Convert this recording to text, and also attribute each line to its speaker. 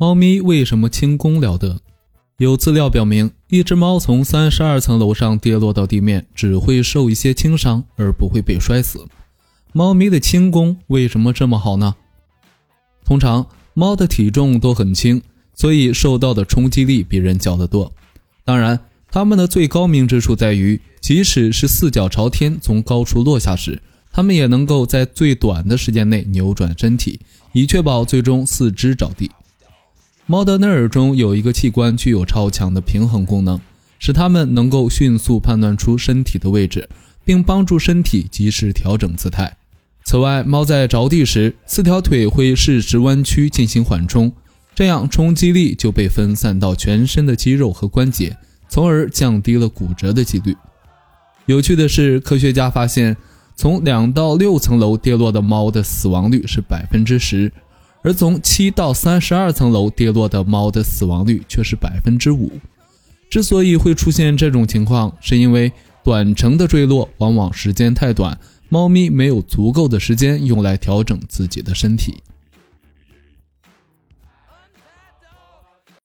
Speaker 1: 猫咪为什么轻功了得？有资料表明，一只猫从三十二层楼上跌落到地面，只会受一些轻伤，而不会被摔死。猫咪的轻功为什么这么好呢？通常，猫的体重都很轻，所以受到的冲击力比人小得多。当然，它们的最高明之处在于，即使是四脚朝天从高处落下时，它们也能够在最短的时间内扭转身体，以确保最终四肢着地。猫的内耳中有一个器官具有超强的平衡功能，使它们能够迅速判断出身体的位置，并帮助身体及时调整姿态。此外，猫在着地时，四条腿会适时弯曲进行缓冲。这样冲击力就被分散到全身的肌肉和关节，从而降低了骨折的几率。有趣的是，科学家发现，从两到六层楼跌落的猫的死亡率是百分之十，而从七到三十二层楼跌落的猫的死亡率却是百分之五。之所以会出现这种情况，是因为短程的坠落往往时间太短，猫咪没有足够的时间用来调整自己的身体。